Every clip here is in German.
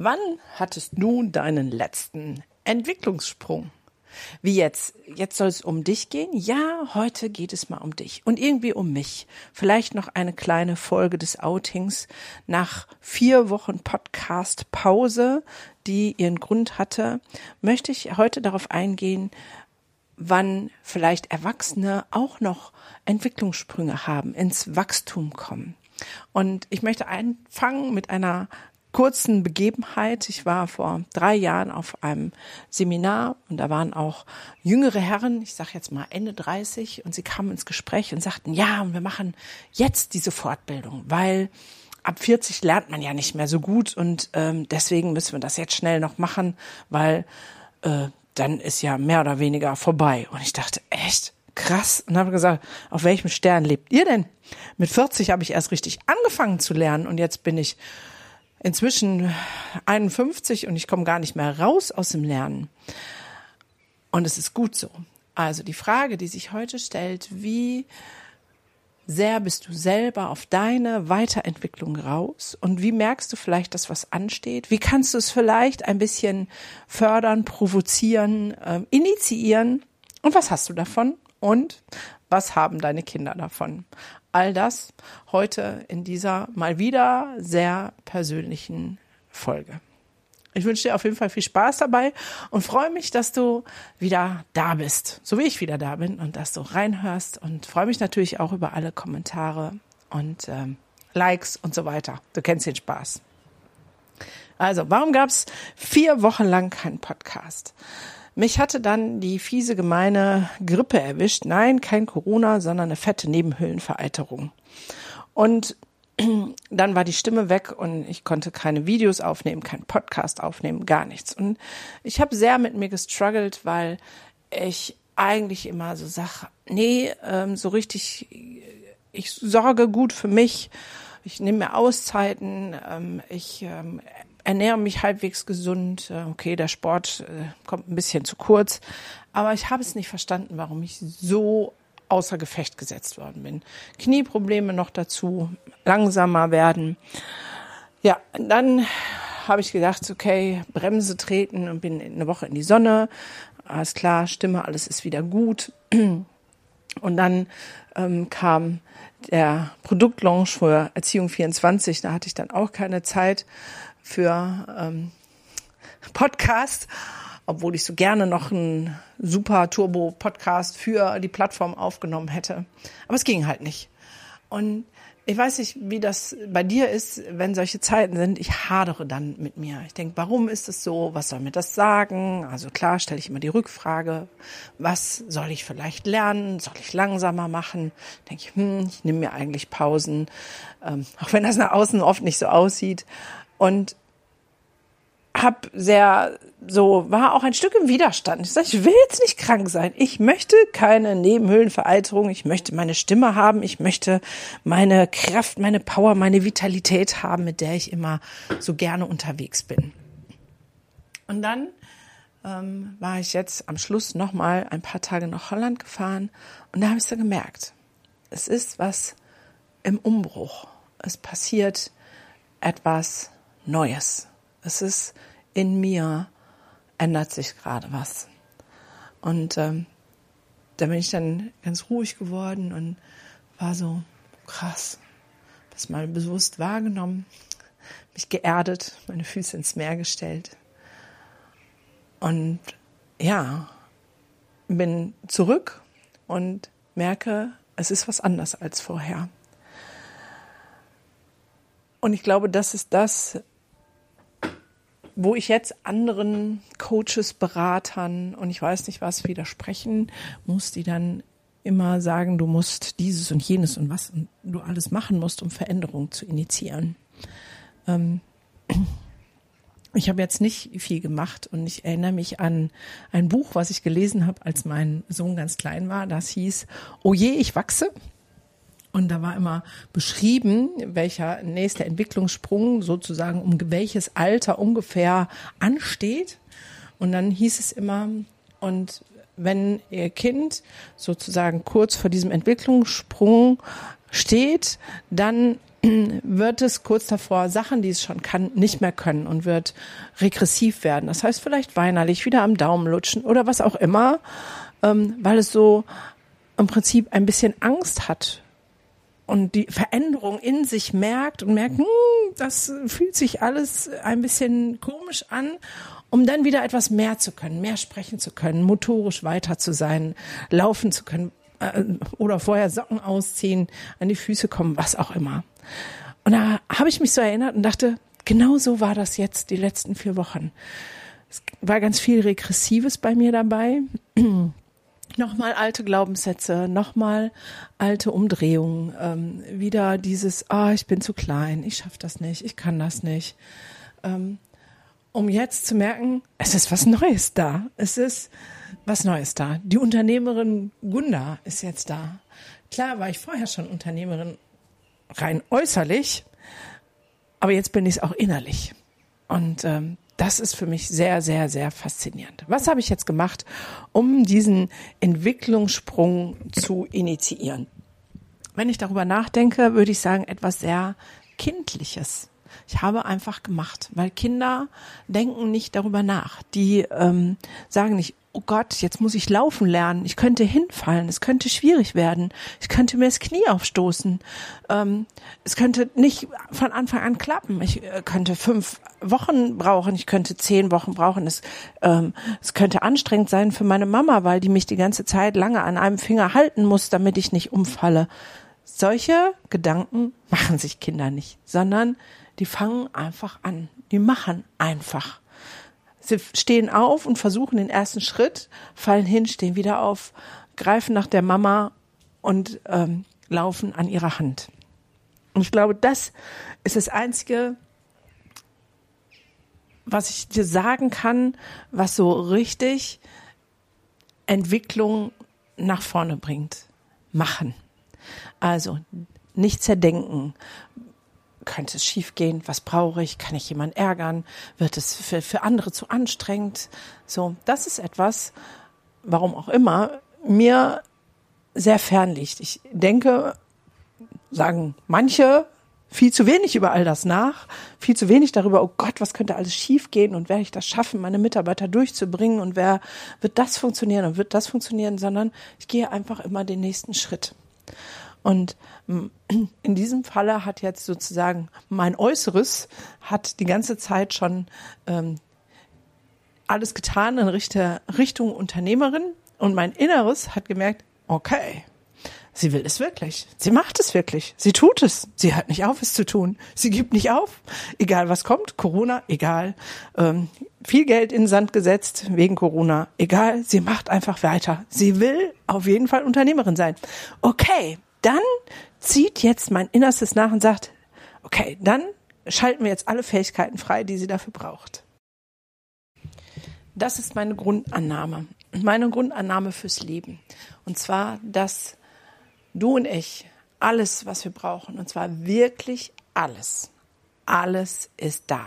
Wann hattest du deinen letzten Entwicklungssprung? Wie jetzt? Jetzt soll es um dich gehen? Ja, heute geht es mal um dich und irgendwie um mich. Vielleicht noch eine kleine Folge des Outings nach vier Wochen Podcast Pause, die ihren Grund hatte, möchte ich heute darauf eingehen, wann vielleicht Erwachsene auch noch Entwicklungssprünge haben, ins Wachstum kommen. Und ich möchte anfangen mit einer kurzen Begebenheit. Ich war vor drei Jahren auf einem Seminar und da waren auch jüngere Herren, ich sage jetzt mal Ende 30, und sie kamen ins Gespräch und sagten, ja, und wir machen jetzt diese Fortbildung, weil ab 40 lernt man ja nicht mehr so gut und ähm, deswegen müssen wir das jetzt schnell noch machen, weil äh, dann ist ja mehr oder weniger vorbei. Und ich dachte, echt? Krass. Und habe gesagt, auf welchem Stern lebt ihr denn? Mit 40 habe ich erst richtig angefangen zu lernen und jetzt bin ich inzwischen 51 und ich komme gar nicht mehr raus aus dem Lernen. Und es ist gut so. Also die Frage, die sich heute stellt, wie sehr bist du selber auf deine Weiterentwicklung raus und wie merkst du vielleicht, dass was ansteht? Wie kannst du es vielleicht ein bisschen fördern, provozieren, äh, initiieren? Und was hast du davon? Und was haben deine Kinder davon? All das heute in dieser mal wieder sehr persönlichen Folge. Ich wünsche dir auf jeden Fall viel Spaß dabei und freue mich, dass du wieder da bist, so wie ich wieder da bin und dass du reinhörst und freue mich natürlich auch über alle Kommentare und ähm, Likes und so weiter. Du kennst den Spaß. Also, warum gab es vier Wochen lang keinen Podcast? Mich hatte dann die fiese gemeine Grippe erwischt. Nein, kein Corona, sondern eine fette Nebenhöhlenvereiterung. Und dann war die Stimme weg und ich konnte keine Videos aufnehmen, keinen Podcast aufnehmen, gar nichts. Und ich habe sehr mit mir gestruggelt, weil ich eigentlich immer so sage, nee, ähm, so richtig, ich sorge gut für mich, ich nehme mir Auszeiten, ähm, ich ähm, ernähre mich halbwegs gesund. Äh, okay, der Sport äh, kommt ein bisschen zu kurz. Aber ich habe es nicht verstanden, warum ich so außer Gefecht gesetzt worden bin. Knieprobleme noch dazu, langsamer werden. Ja, dann habe ich gedacht, okay, Bremse treten und bin eine Woche in die Sonne. Alles klar, Stimme, alles ist wieder gut. Und dann ähm, kam der Produktlaunch für Erziehung 24. Da hatte ich dann auch keine Zeit für ähm, Podcast, obwohl ich so gerne noch einen super Turbo Podcast für die Plattform aufgenommen hätte. Aber es ging halt nicht. Und ich weiß nicht, wie das bei dir ist, wenn solche Zeiten sind. Ich hadere dann mit mir. Ich denke, warum ist es so? Was soll mir das sagen? Also klar stelle ich immer die Rückfrage, was soll ich vielleicht lernen? Soll ich langsamer machen? Denke ich, hm, ich nehme mir eigentlich Pausen, ähm, auch wenn das nach außen oft nicht so aussieht. Und habe sehr so war auch ein Stück im Widerstand. Ich sage, ich will jetzt nicht krank sein. Ich möchte keine Nebenhöhlenvereiterung. Ich möchte meine Stimme haben. Ich möchte meine Kraft, meine Power, meine Vitalität haben, mit der ich immer so gerne unterwegs bin. Und dann ähm, war ich jetzt am Schluss noch mal ein paar Tage nach Holland gefahren und da habe ich so gemerkt, es ist was im Umbruch. Es passiert etwas Neues. Es ist in mir ändert sich gerade was. Und ähm, da bin ich dann ganz ruhig geworden und war so krass, das mal bewusst wahrgenommen, mich geerdet, meine Füße ins Meer gestellt. Und ja, bin zurück und merke, es ist was anders als vorher. Und ich glaube, das ist das, wo ich jetzt anderen Coaches, Beratern und ich weiß nicht was widersprechen muss, die dann immer sagen, du musst dieses und jenes und was du alles machen musst, um Veränderung zu initiieren. Ähm, ich habe jetzt nicht viel gemacht und ich erinnere mich an ein Buch, was ich gelesen habe, als mein Sohn ganz klein war. Das hieß Oh je, ich wachse. Und da war immer beschrieben, welcher nächste Entwicklungssprung sozusagen um welches Alter ungefähr ansteht. Und dann hieß es immer, und wenn Ihr Kind sozusagen kurz vor diesem Entwicklungssprung steht, dann wird es kurz davor Sachen, die es schon kann, nicht mehr können und wird regressiv werden. Das heißt vielleicht weinerlich, wieder am Daumen lutschen oder was auch immer, ähm, weil es so im Prinzip ein bisschen Angst hat und die Veränderung in sich merkt und merkt, hm, das fühlt sich alles ein bisschen komisch an, um dann wieder etwas mehr zu können, mehr sprechen zu können, motorisch weiter zu sein, laufen zu können äh, oder vorher Socken ausziehen, an die Füße kommen, was auch immer. Und da habe ich mich so erinnert und dachte, genau so war das jetzt die letzten vier Wochen. Es war ganz viel Regressives bei mir dabei. Nochmal alte Glaubenssätze, nochmal alte Umdrehungen, ähm, wieder dieses, ah, ich bin zu klein, ich schaffe das nicht, ich kann das nicht. Ähm, um jetzt zu merken, es ist was Neues da. Es ist was Neues da. Die Unternehmerin Gunda ist jetzt da. Klar war ich vorher schon Unternehmerin rein äußerlich, aber jetzt bin ich es auch innerlich. Und ähm, das ist für mich sehr, sehr, sehr faszinierend. Was habe ich jetzt gemacht, um diesen Entwicklungssprung zu initiieren? Wenn ich darüber nachdenke, würde ich sagen, etwas sehr Kindliches. Ich habe einfach gemacht, weil Kinder denken nicht darüber nach. Die ähm, sagen nicht, oh Gott, jetzt muss ich laufen lernen, ich könnte hinfallen, es könnte schwierig werden, ich könnte mir das Knie aufstoßen, ähm, es könnte nicht von Anfang an klappen, ich äh, könnte fünf Wochen brauchen, ich könnte zehn Wochen brauchen, es, ähm, es könnte anstrengend sein für meine Mama, weil die mich die ganze Zeit lange an einem Finger halten muss, damit ich nicht umfalle. Solche Gedanken machen sich Kinder nicht, sondern die fangen einfach an, die machen einfach. Sie stehen auf und versuchen den ersten Schritt, fallen hin, stehen wieder auf, greifen nach der Mama und ähm, laufen an ihrer Hand. Und ich glaube, das ist das Einzige, was ich dir sagen kann, was so richtig Entwicklung nach vorne bringt. Machen. Also nicht zerdenken, könnte es schiefgehen? Was brauche ich? Kann ich jemanden ärgern? Wird es für, für andere zu anstrengend? So, das ist etwas, warum auch immer, mir sehr fern liegt. Ich denke, sagen manche viel zu wenig über all das nach, viel zu wenig darüber, oh Gott, was könnte alles schiefgehen und werde ich das schaffen, meine Mitarbeiter durchzubringen und wer wird das funktionieren und wird das funktionieren, sondern ich gehe einfach immer den nächsten Schritt. Und in diesem Falle hat jetzt sozusagen mein Äußeres hat die ganze Zeit schon ähm, alles getan in Richtung Unternehmerin. Und mein Inneres hat gemerkt, okay, sie will es wirklich, sie macht es wirklich, sie tut es, sie hört nicht auf, es zu tun, sie gibt nicht auf, egal was kommt, Corona, egal, ähm, viel Geld in den Sand gesetzt wegen Corona, egal, sie macht einfach weiter, sie will auf jeden Fall Unternehmerin sein. Okay, dann zieht jetzt mein Innerstes nach und sagt, okay, dann schalten wir jetzt alle Fähigkeiten frei, die sie dafür braucht. Das ist meine Grundannahme, meine Grundannahme fürs Leben. Und zwar, dass du und ich alles, was wir brauchen, und zwar wirklich alles, alles ist da.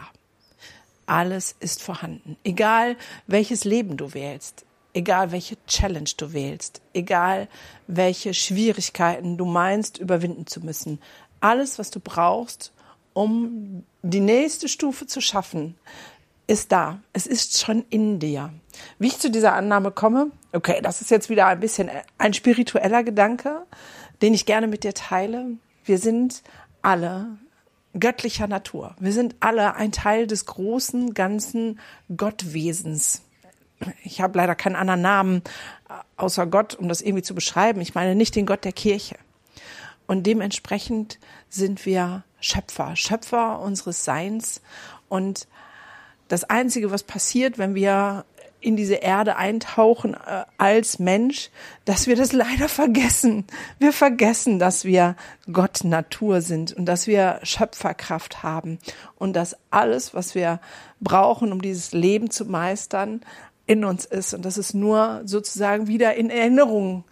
Alles ist vorhanden. Egal welches Leben du wählst, egal welche Challenge du wählst, egal welche Schwierigkeiten du meinst überwinden zu müssen. Alles, was du brauchst, um die nächste Stufe zu schaffen, ist da. Es ist schon in dir. Wie ich zu dieser Annahme komme, okay, das ist jetzt wieder ein bisschen ein spiritueller Gedanke, den ich gerne mit dir teile. Wir sind alle göttlicher Natur. Wir sind alle ein Teil des großen, ganzen Gottwesens ich habe leider keinen anderen Namen äh, außer Gott, um das irgendwie zu beschreiben. Ich meine nicht den Gott der Kirche. Und dementsprechend sind wir Schöpfer, Schöpfer unseres Seins. Und das Einzige, was passiert, wenn wir in diese Erde eintauchen äh, als Mensch, dass wir das leider vergessen. Wir vergessen, dass wir Gott Natur sind und dass wir Schöpferkraft haben und dass alles, was wir brauchen, um dieses Leben zu meistern, in uns ist und dass es nur sozusagen wieder in Erinnerung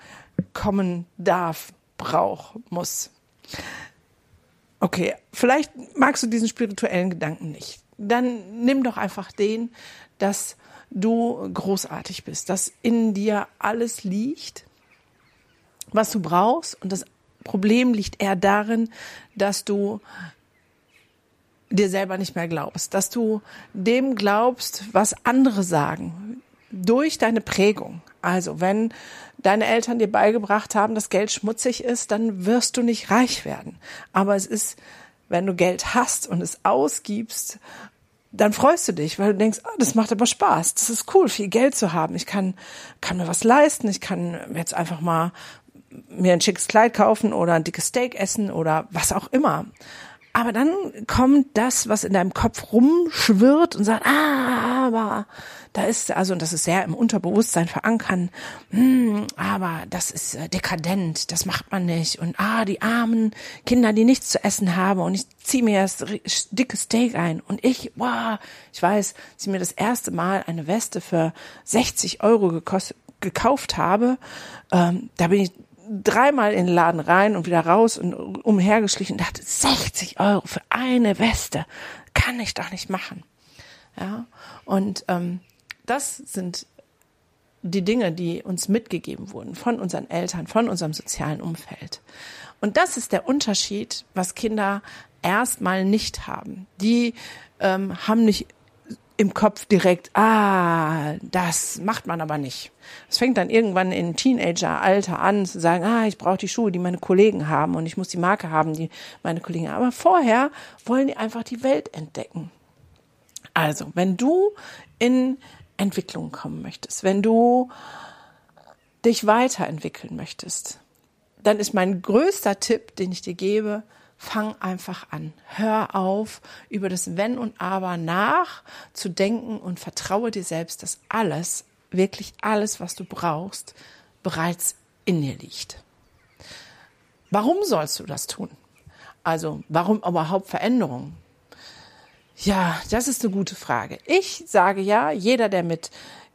kommen darf, braucht, muss. Okay, vielleicht magst du diesen spirituellen Gedanken nicht. Dann nimm doch einfach den, dass du großartig bist, dass in dir alles liegt, was du brauchst. Und das Problem liegt eher darin, dass du dir selber nicht mehr glaubst, dass du dem glaubst, was andere sagen, durch deine Prägung. Also wenn deine Eltern dir beigebracht haben, dass Geld schmutzig ist, dann wirst du nicht reich werden. Aber es ist, wenn du Geld hast und es ausgibst, dann freust du dich, weil du denkst, ah, das macht aber Spaß. Das ist cool, viel Geld zu haben. Ich kann, kann mir was leisten. Ich kann jetzt einfach mal mir ein schickes Kleid kaufen oder ein dickes Steak essen oder was auch immer. Aber dann kommt das, was in deinem Kopf rumschwirrt und sagt, ah, aber da ist, also, und das ist sehr im Unterbewusstsein verankern, hm, aber das ist äh, dekadent, das macht man nicht. Und ah, die armen Kinder, die nichts zu essen haben und ich ziehe mir das dicke Steak ein. Und ich, wow, ich weiß, als ich mir das erste Mal eine Weste für 60 Euro gekostet, gekauft habe, ähm, da bin ich dreimal in den Laden rein und wieder raus und umhergeschlichen und dachte, 60 Euro für eine Weste kann ich doch nicht machen. Ja, und ähm, das sind die Dinge, die uns mitgegeben wurden von unseren Eltern, von unserem sozialen Umfeld. Und das ist der Unterschied, was Kinder erstmal nicht haben. Die ähm, haben nicht im Kopf direkt, ah, das macht man aber nicht. Es fängt dann irgendwann in Teenageralter an zu sagen, ah, ich brauche die Schuhe, die meine Kollegen haben und ich muss die Marke haben, die meine Kollegen haben. Aber vorher wollen die einfach die Welt entdecken. Also, wenn du in Entwicklung kommen möchtest, wenn du dich weiterentwickeln möchtest, dann ist mein größter Tipp, den ich dir gebe, fang einfach an. Hör auf, über das Wenn und Aber nach zu denken und vertraue dir selbst, dass alles, wirklich alles, was du brauchst, bereits in dir liegt. Warum sollst du das tun? Also, warum überhaupt Veränderungen? Ja, das ist eine gute Frage. Ich sage ja, jeder, der mit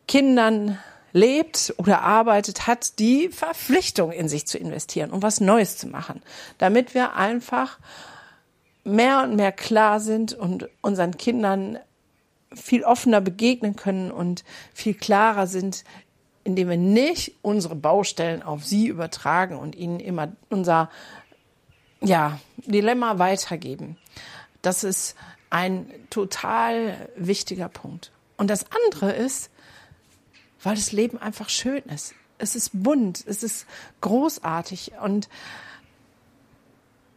Kindern lebt oder arbeitet, hat die Verpflichtung in sich zu investieren und was Neues zu machen, damit wir einfach mehr und mehr klar sind und unseren Kindern viel offener begegnen können und viel klarer sind, indem wir nicht unsere Baustellen auf sie übertragen und ihnen immer unser ja, Dilemma weitergeben. Das ist ein total wichtiger Punkt. Und das andere ist, weil das Leben einfach schön ist. Es ist bunt, es ist großartig und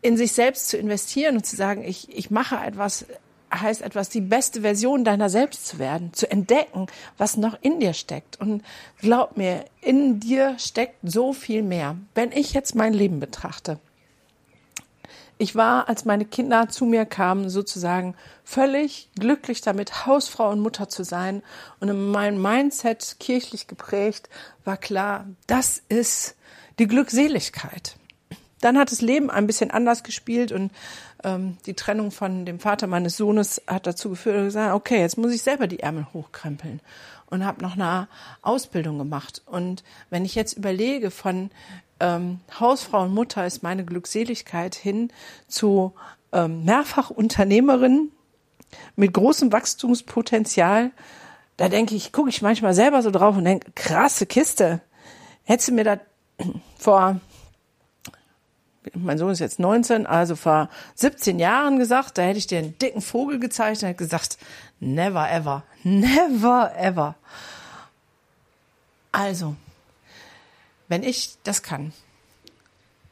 in sich selbst zu investieren und zu sagen, ich, ich mache etwas, heißt etwas, die beste Version deiner selbst zu werden, zu entdecken, was noch in dir steckt. Und glaub mir, in dir steckt so viel mehr. Wenn ich jetzt mein Leben betrachte, ich war, als meine Kinder zu mir kamen, sozusagen völlig glücklich damit, Hausfrau und Mutter zu sein. Und in meinem Mindset kirchlich geprägt war klar, das ist die Glückseligkeit. Dann hat das Leben ein bisschen anders gespielt und ähm, die Trennung von dem Vater meines Sohnes hat dazu geführt, dass ich gesagt, okay, jetzt muss ich selber die Ärmel hochkrempeln und habe noch eine Ausbildung gemacht. Und wenn ich jetzt überlege, von ähm, Hausfrau und Mutter ist meine Glückseligkeit hin zu ähm, Mehrfachunternehmerin mit großem Wachstumspotenzial. Da denke ich, gucke ich manchmal selber so drauf und denke, krasse Kiste. Hättest du mir da vor, mein Sohn ist jetzt 19, also vor 17 Jahren gesagt, da hätte ich dir einen dicken Vogel gezeigt und hätte gesagt, never ever, never ever. Also, wenn ich das kann,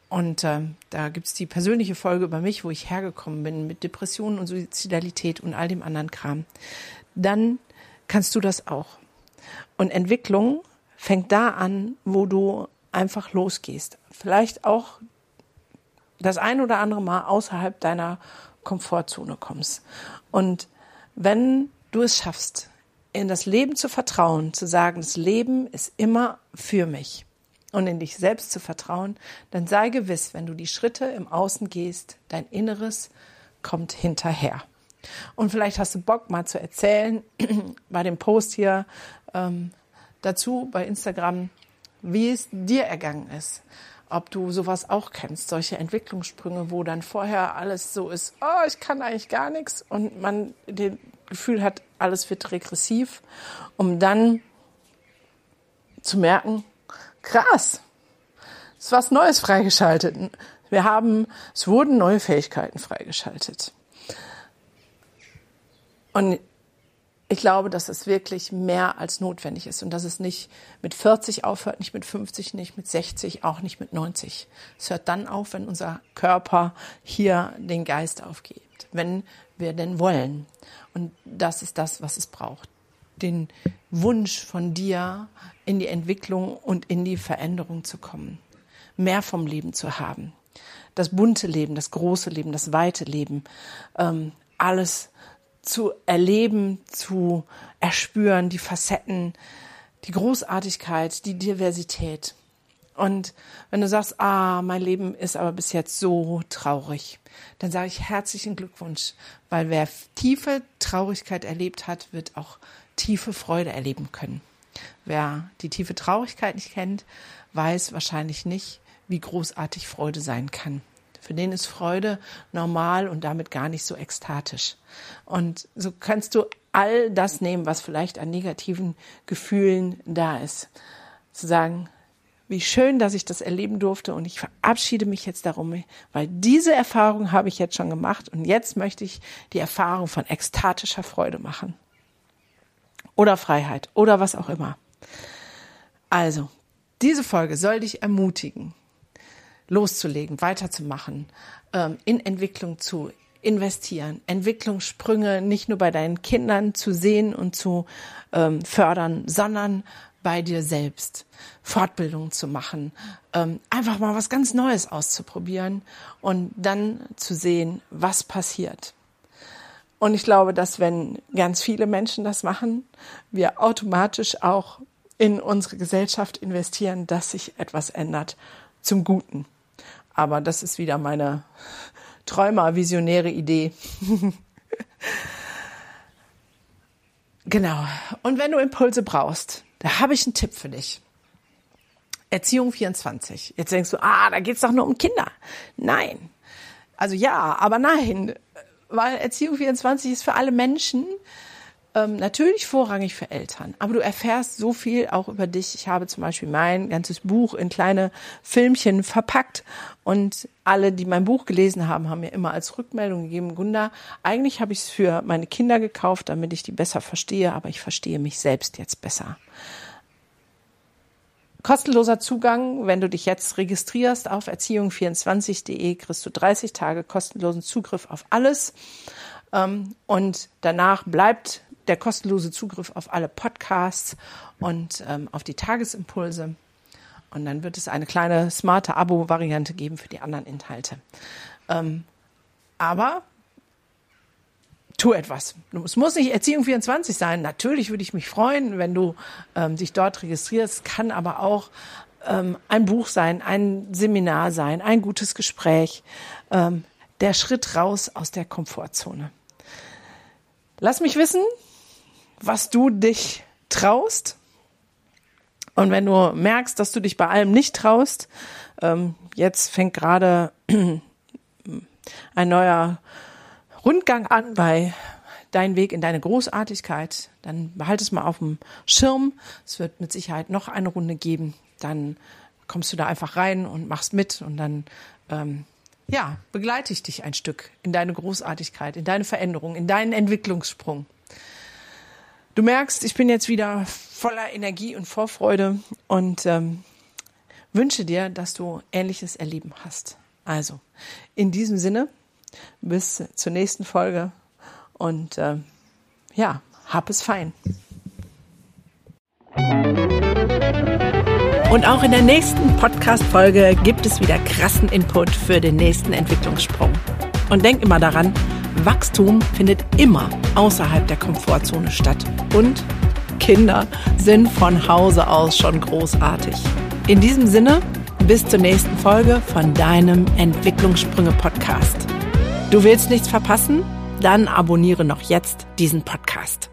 und äh, da gibt's die persönliche Folge über mich, wo ich hergekommen bin mit Depressionen und Suizidalität und all dem anderen Kram, dann kannst du das auch. Und Entwicklung fängt da an, wo du einfach losgehst. Vielleicht auch das ein oder andere Mal außerhalb deiner Komfortzone kommst. Und wenn du es schaffst, in das Leben zu vertrauen, zu sagen, das Leben ist immer für mich und in dich selbst zu vertrauen, dann sei gewiss, wenn du die Schritte im Außen gehst, dein Inneres kommt hinterher. Und vielleicht hast du Bock, mal zu erzählen bei dem Post hier ähm, dazu bei Instagram, wie es dir ergangen ist. Ob du sowas auch kennst, solche Entwicklungssprünge, wo dann vorher alles so ist, oh, ich kann eigentlich gar nichts und man das Gefühl hat, alles wird regressiv, um dann zu merken, krass, es ist was Neues freigeschaltet. Wir haben, es wurden neue Fähigkeiten freigeschaltet. Und ich glaube, dass es wirklich mehr als notwendig ist und dass es nicht mit 40 aufhört, nicht mit 50, nicht mit 60, auch nicht mit 90. Es hört dann auf, wenn unser Körper hier den Geist aufgibt, wenn wir denn wollen. Und das ist das, was es braucht. Den Wunsch von dir, in die Entwicklung und in die Veränderung zu kommen. Mehr vom Leben zu haben. Das bunte Leben, das große Leben, das weite Leben, ähm, alles zu erleben, zu erspüren, die Facetten, die Großartigkeit, die Diversität. Und wenn du sagst, ah, mein Leben ist aber bis jetzt so traurig, dann sage ich herzlichen Glückwunsch, weil wer tiefe Traurigkeit erlebt hat, wird auch tiefe Freude erleben können. Wer die tiefe Traurigkeit nicht kennt, weiß wahrscheinlich nicht, wie großartig Freude sein kann. Für den ist Freude normal und damit gar nicht so ekstatisch. Und so kannst du all das nehmen, was vielleicht an negativen Gefühlen da ist. Zu sagen, wie schön, dass ich das erleben durfte und ich verabschiede mich jetzt darum, weil diese Erfahrung habe ich jetzt schon gemacht und jetzt möchte ich die Erfahrung von ekstatischer Freude machen. Oder Freiheit oder was auch immer. Also, diese Folge soll dich ermutigen, loszulegen, weiterzumachen, ähm, in Entwicklung zu investieren, Entwicklungssprünge nicht nur bei deinen Kindern zu sehen und zu ähm, fördern, sondern bei dir selbst, Fortbildungen zu machen, ähm, einfach mal was ganz Neues auszuprobieren und dann zu sehen, was passiert. Und ich glaube, dass wenn ganz viele Menschen das machen, wir automatisch auch in unsere Gesellschaft investieren, dass sich etwas ändert zum Guten. Aber das ist wieder meine Träumer, visionäre Idee. genau. Und wenn du Impulse brauchst, da habe ich einen Tipp für dich. Erziehung 24. Jetzt denkst du, ah, da geht's doch nur um Kinder. Nein. Also ja, aber nein. Weil Erziehung 24 ist für alle Menschen, ähm, natürlich vorrangig für Eltern, aber du erfährst so viel auch über dich. Ich habe zum Beispiel mein ganzes Buch in kleine Filmchen verpackt und alle, die mein Buch gelesen haben, haben mir immer als Rückmeldung gegeben, Gunda, eigentlich habe ich es für meine Kinder gekauft, damit ich die besser verstehe, aber ich verstehe mich selbst jetzt besser. Kostenloser Zugang, wenn du dich jetzt registrierst auf erziehung24.de, kriegst du 30 Tage kostenlosen Zugriff auf alles. Ähm, und danach bleibt der kostenlose Zugriff auf alle Podcasts und ähm, auf die Tagesimpulse. Und dann wird es eine kleine smarte Abo-Variante geben für die anderen Inhalte. Ähm, aber tu etwas. Es muss nicht Erziehung 24 sein. Natürlich würde ich mich freuen, wenn du ähm, dich dort registrierst. Kann aber auch ähm, ein Buch sein, ein Seminar sein, ein gutes Gespräch. Ähm, der Schritt raus aus der Komfortzone. Lass mich wissen, was du dich traust. Und wenn du merkst, dass du dich bei allem nicht traust, ähm, jetzt fängt gerade ein neuer Rundgang an bei Dein Weg in deine Großartigkeit, dann behalte es mal auf dem Schirm. Es wird mit Sicherheit noch eine Runde geben. Dann kommst du da einfach rein und machst mit und dann ähm, ja, begleite ich dich ein Stück in deine Großartigkeit, in deine Veränderung, in deinen Entwicklungssprung. Du merkst, ich bin jetzt wieder voller Energie und Vorfreude und ähm, wünsche dir, dass du ähnliches Erleben hast. Also, in diesem Sinne, bis zur nächsten Folge und äh, ja, hab es fein. Und auch in der nächsten Podcast-Folge gibt es wieder krassen Input für den nächsten Entwicklungssprung. Und denk immer daran, Wachstum findet immer außerhalb der Komfortzone statt und Kinder sind von Hause aus schon großartig. In diesem Sinne, bis zur nächsten Folge von deinem Entwicklungssprünge Podcast. Du willst nichts verpassen? Dann abonniere noch jetzt diesen Podcast.